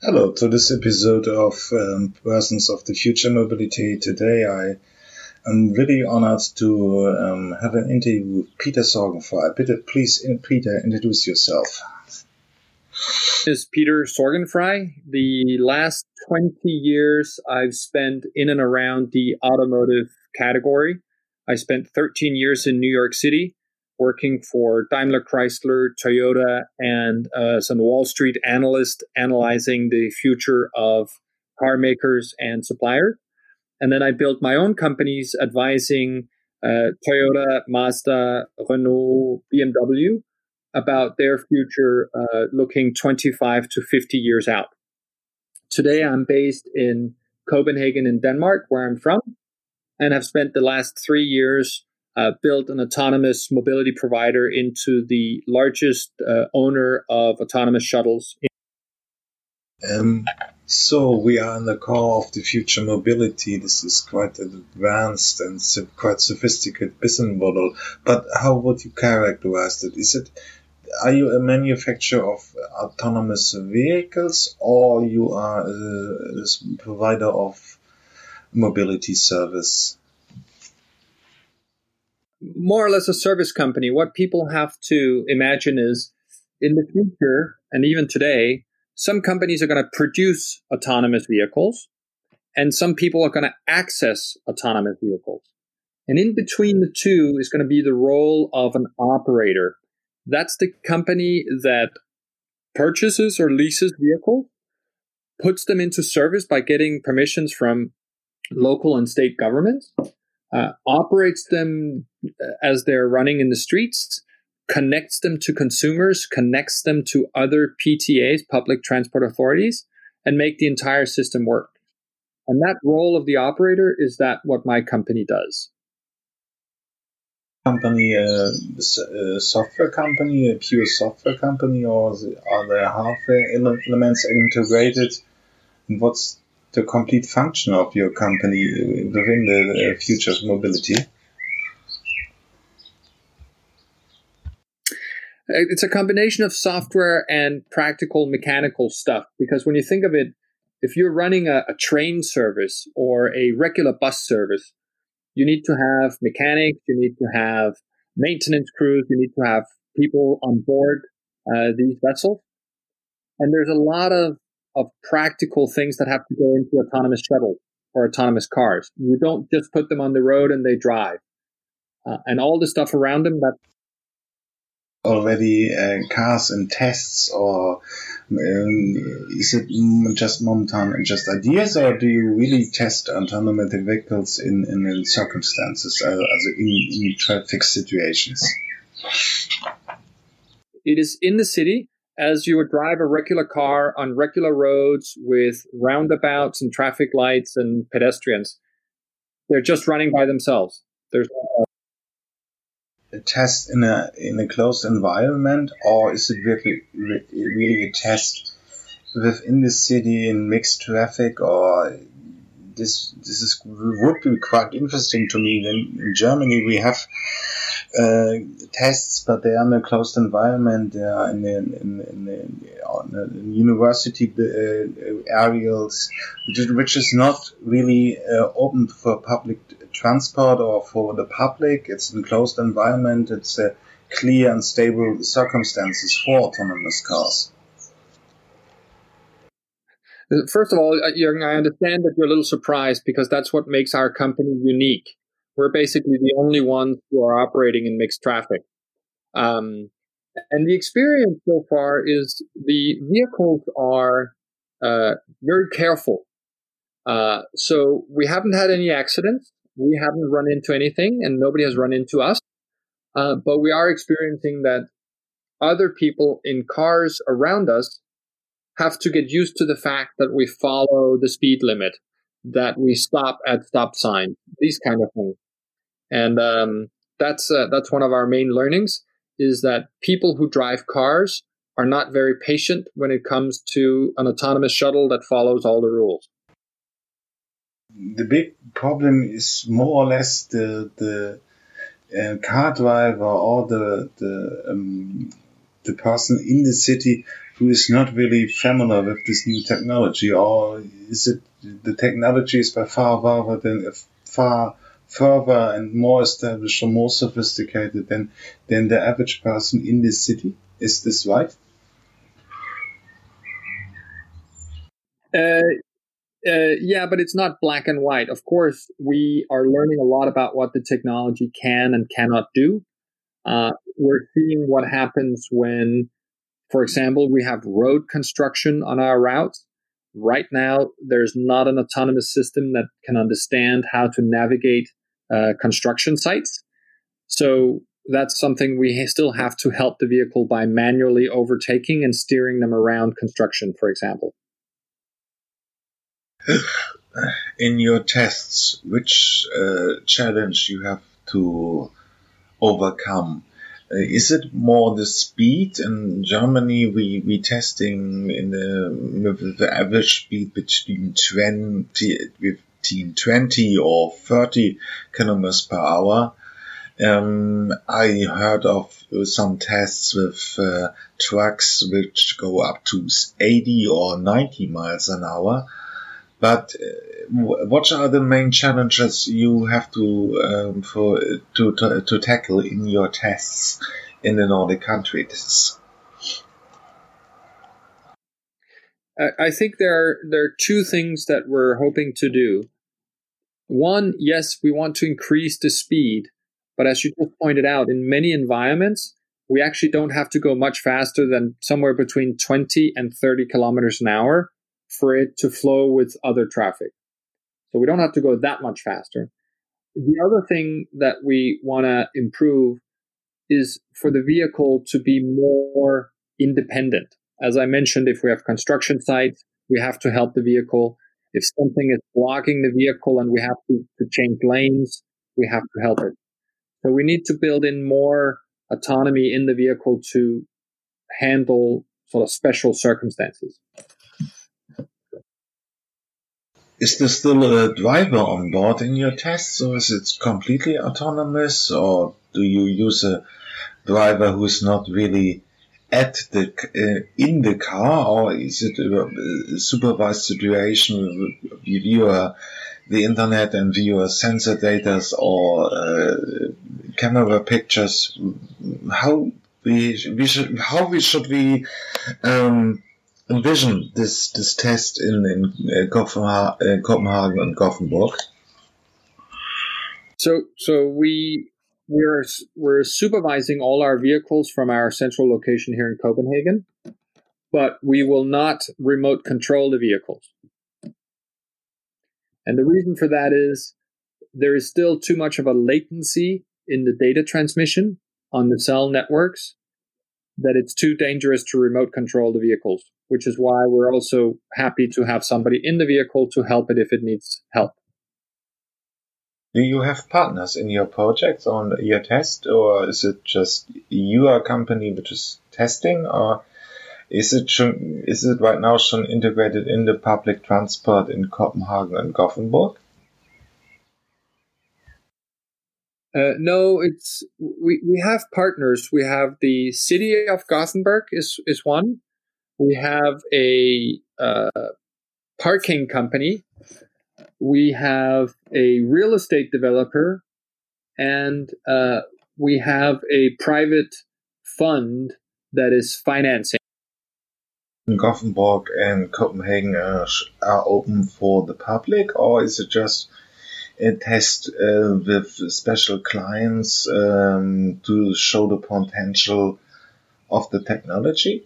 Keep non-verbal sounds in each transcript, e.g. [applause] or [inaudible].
Hello to this episode of um, Persons of the Future Mobility. Today I am really honored to um, have an interview with Peter Sorgenfrei. Peter, please, Peter, introduce yourself. Is Peter Sorgenfrei. The last 20 years I've spent in and around the automotive category. I spent 13 years in New York City working for Daimler Chrysler, Toyota, and uh, as a Wall Street analyst analyzing the future of car makers and suppliers. And then I built my own companies advising uh, Toyota, Mazda, Renault, BMW about their future uh, looking 25 to 50 years out. Today I'm based in Copenhagen in Denmark, where I'm from, and have spent the last three years uh, built an autonomous mobility provider into the largest uh, owner of autonomous shuttles. Um, so we are in the core of the future mobility. This is quite an advanced and quite sophisticated business model. But how would you characterize it? Is it are you a manufacturer of autonomous vehicles or you are a, a provider of mobility service? More or less a service company. What people have to imagine is in the future, and even today, some companies are going to produce autonomous vehicles, and some people are going to access autonomous vehicles. And in between the two is going to be the role of an operator. That's the company that purchases or leases vehicles, puts them into service by getting permissions from local and state governments, uh, operates them as they're running in the streets, connects them to consumers, connects them to other PTAs, public transport authorities, and make the entire system work. And that role of the operator is that what my company does. Company, uh, a uh, software company, a pure software company, or are there hardware elements integrated? And what's the complete function of your company uh, within the uh, future of mobility? It's a combination of software and practical mechanical stuff because when you think of it, if you're running a, a train service or a regular bus service, you need to have mechanics, you need to have maintenance crews, you need to have people on board uh, these vessels. And there's a lot of of practical things that have to go into autonomous shuttles or autonomous cars. You don't just put them on the road and they drive. Uh, and all the stuff around them that already uh, cars and tests or um, is it just momentan just ideas or do you really test autonomous vehicles in, in, in circumstances uh, in, in traffic situations it is in the city as you would drive a regular car on regular roads with roundabouts and traffic lights and pedestrians. They're just running by themselves. There's a test in a in a closed environment, or is it really really a test within the city in mixed traffic, or this this is would be quite interesting to me. Then in Germany we have uh, tests, but they are in a closed environment. They are in, in, in, university uh, areas, which is not really uh, open for public transport or for the public. It's in closed environment. It's clear and stable circumstances for autonomous cars. First of all, uh, Jürgen, I understand that you're a little surprised because that's what makes our company unique. We're basically the only ones who are operating in mixed traffic. Um, and the experience so far is the vehicles are uh, very careful. Uh, so we haven't had any accidents. We haven't run into anything, and nobody has run into us. Uh, but we are experiencing that other people in cars around us have to get used to the fact that we follow the speed limit, that we stop at stop signs, these kind of things. And um, that's uh, that's one of our main learnings is that people who drive cars are not very patient when it comes to an autonomous shuttle that follows all the rules. The big problem is more or less the the uh, car driver or the the um, the person in the city who is not really familiar with this new technology, or is it the technology is by far further than far further and more established or more sophisticated than than the average person in this city? Is this right? Uh, uh, yeah, but it's not black and white. Of course, we are learning a lot about what the technology can and cannot do. Uh, we're seeing what happens when, for example, we have road construction on our routes. Right now, there's not an autonomous system that can understand how to navigate uh, construction sites. So that's something we still have to help the vehicle by manually overtaking and steering them around construction, for example. [sighs] In your tests, which uh, challenge you have to overcome? Uh, is it more the speed? In Germany, we we testing in the, the average speed between 20 between 20 or 30 kilometers per hour. Um, I heard of some tests with uh, trucks which go up to 80 or 90 miles an hour. But uh, what are the main challenges you have to um, for to, to, to tackle in your tests in the Nordic countries? I think there are there are two things that we're hoping to do. One, yes, we want to increase the speed, but as you just pointed out, in many environments, we actually don't have to go much faster than somewhere between 20 and 30 kilometers an hour for it to flow with other traffic. So we don't have to go that much faster. The other thing that we want to improve is for the vehicle to be more independent. As I mentioned, if we have construction sites, we have to help the vehicle. If something is blocking the vehicle and we have to, to change lanes, we have to help it. So we need to build in more autonomy in the vehicle to handle sort of special circumstances. Is there still a driver on board in your tests, or is it completely autonomous, or do you use a driver who's not really at the uh, in the car, or is it a supervised situation via the internet and via sensor data or uh, camera pictures? How we we should how we should we um, envision this this test in in uh, Copenhagen, uh, Copenhagen and Gothenburg? So so we we're we're supervising all our vehicles from our central location here in Copenhagen, but we will not remote control the vehicles. And the reason for that is there is still too much of a latency in the data transmission on the cell networks that it's too dangerous to remote control the vehicles which is why we're also happy to have somebody in the vehicle to help it if it needs help. Do you have partners in your projects on your test, or is it just your company which is testing, or is it schon, is it right now schon integrated in the public transport in Copenhagen and Gothenburg? Uh, no, it's we, we have partners. We have the city of Gothenburg is is one, we have a uh, parking company, we have a real estate developer, and uh, we have a private fund that is financing. Gothenburg and Copenhagen are, are open for the public, or is it just a test uh, with special clients um, to show the potential of the technology?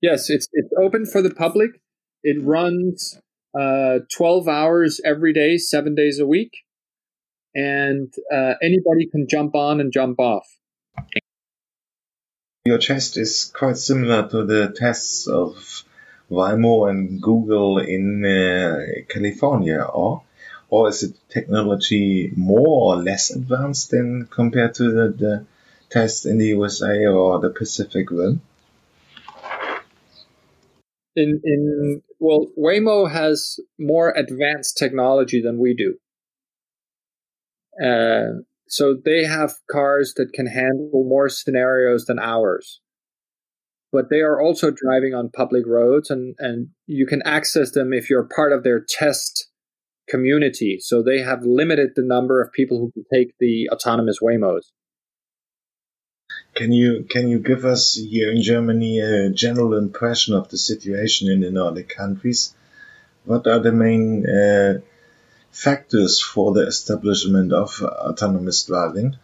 Yes, it's it's open for the public. It runs uh, 12 hours every day, seven days a week, and uh, anybody can jump on and jump off. Your test is quite similar to the tests of Waymo and Google in uh, California, or or is the technology more or less advanced than compared to the, the test in the USA or the Pacific Rim? in in well, Waymo has more advanced technology than we do. Uh, so they have cars that can handle more scenarios than ours. but they are also driving on public roads and, and you can access them if you're part of their test community. So they have limited the number of people who can take the autonomous Waymos. Can you can you give us here in Germany a general impression of the situation in the Nordic countries? What are the main uh, factors for the establishment of autonomous driving?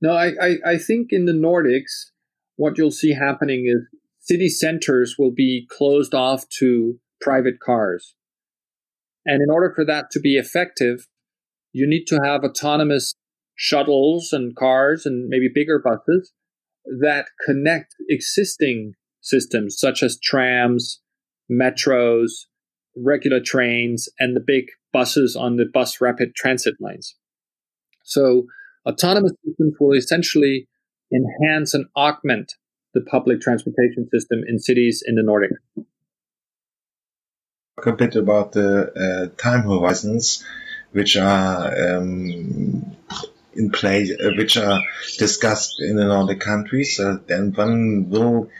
No, I, I, I think in the Nordics, what you'll see happening is city centers will be closed off to private cars. And in order for that to be effective, you need to have autonomous shuttles and cars and maybe bigger buses that connect existing systems such as trams, metros, regular trains, and the big buses on the bus rapid transit lines. So autonomous systems will essentially enhance and augment the public transportation system in cities in the Nordic. Talk a bit about the uh, time horizons, which are um, in play, uh, which are discussed in the Nordic countries. Uh, and when will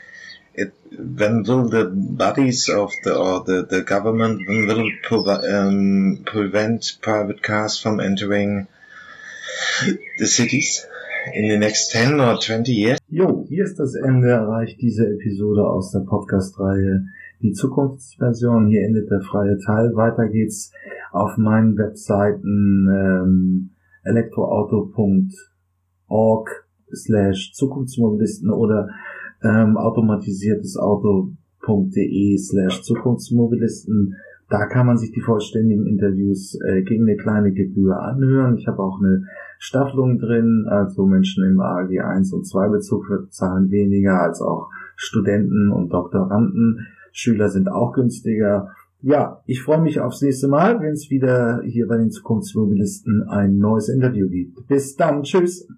it, when will the bodies of the or the, the government when will it um, prevent private cars from entering the cities in the next 10 or 20 years? Jo, hier ist das Ende erreicht diese Episode aus der Podcast-Reihe Die Zukunftsversion. Hier endet der freie Teil. Weiter geht's auf meinen Webseiten ähm, elektroauto.org slash Zukunftsmobilisten oder ähm, automatisiertes Auto.de slash Zukunftsmobilisten. Da kann man sich die vollständigen Interviews äh, gegen eine kleine Gebühr anhören. Ich habe auch eine Staffelung drin, also Menschen im AG 1 und 2 Bezug zahlen weniger als auch Studenten und Doktoranden. Schüler sind auch günstiger. Ja, ich freue mich aufs nächste Mal, wenn es wieder hier bei den Zukunftsmobilisten ein neues Interview gibt. Bis dann, tschüss.